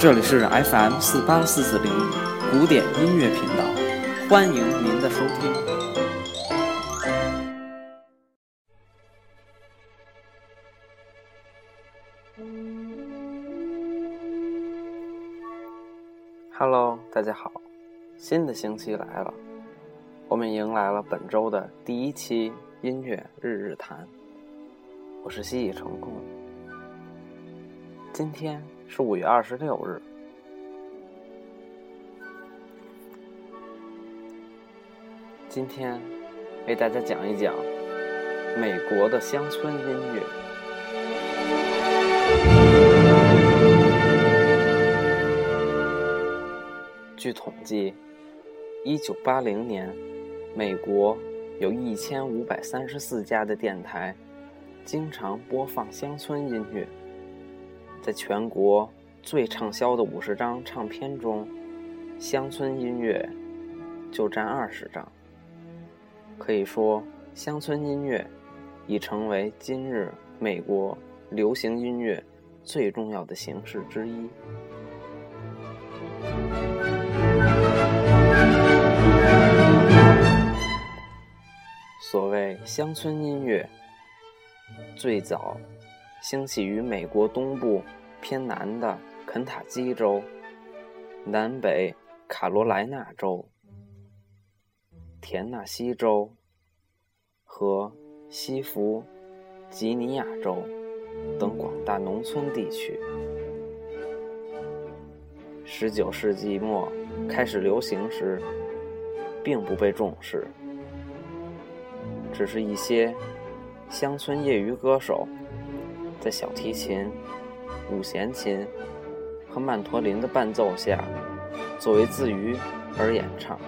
这里是 FM 四八四四零古典音乐频道，欢迎您的收听。Hello，大家好，新的星期来了，我们迎来了本周的第一期音乐日日谈。我是西翼成空。今天是五月二十六日。今天为大家讲一讲美国的乡村音乐。据统计，一九八零年，美国有一千五百三十四家的电台经常播放乡村音乐。在全国最畅销的五十张唱片中，乡村音乐就占二十张。可以说，乡村音乐已成为今日美国流行音乐最重要的形式之一。所谓乡村音乐，最早。兴起于美国东部偏南的肯塔基州、南北卡罗来纳州、田纳西州和西弗吉尼亚州等广大农村地区。十九世纪末开始流行时，并不被重视，只是一些乡村业余歌手。在小提琴、五弦琴和曼陀林的伴奏下，作为自娱而演唱。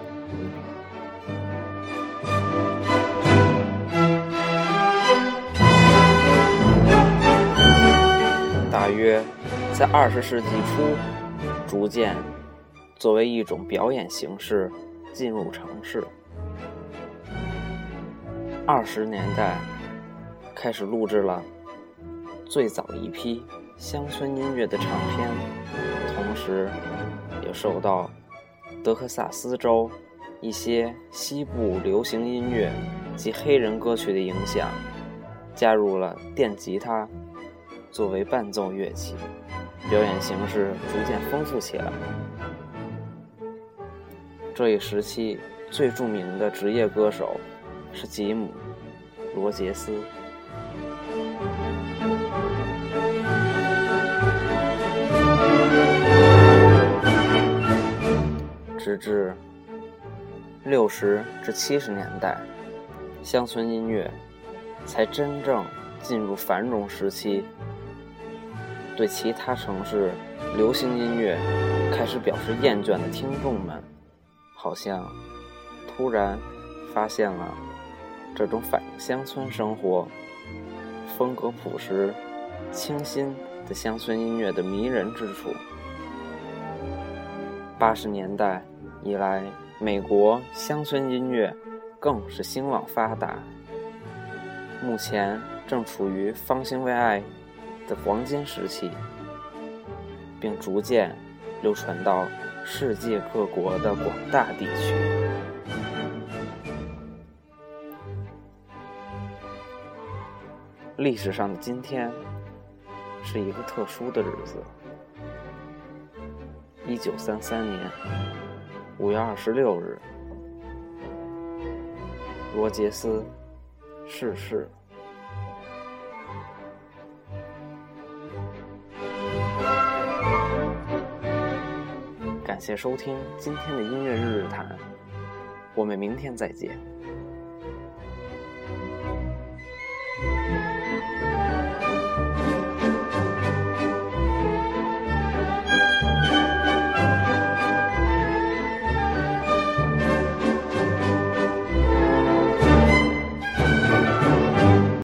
大约在二十世纪初，逐渐作为一种表演形式进入城市。二十年代开始录制了。最早一批乡村音乐的唱片，同时也受到德克萨斯州一些西部流行音乐及黑人歌曲的影响，加入了电吉他作为伴奏乐器，表演形式逐渐丰富起来。这一时期最著名的职业歌手是吉姆·罗杰斯。直至六十至七十年代，乡村音乐才真正进入繁荣时期。对其他城市流行音乐开始表示厌倦的听众们，好像突然发现了这种反映乡村生活、风格朴实、清新的乡村音乐的迷人之处。八十年代。以来，美国乡村音乐更是兴旺发达，目前正处于方兴未艾的黄金时期，并逐渐流传到世界各国的广大地区。历史上的今天是一个特殊的日子，一九三三年。五月二十六日，罗杰斯逝世。感谢收听今天的音乐日日谈，我们明天再见。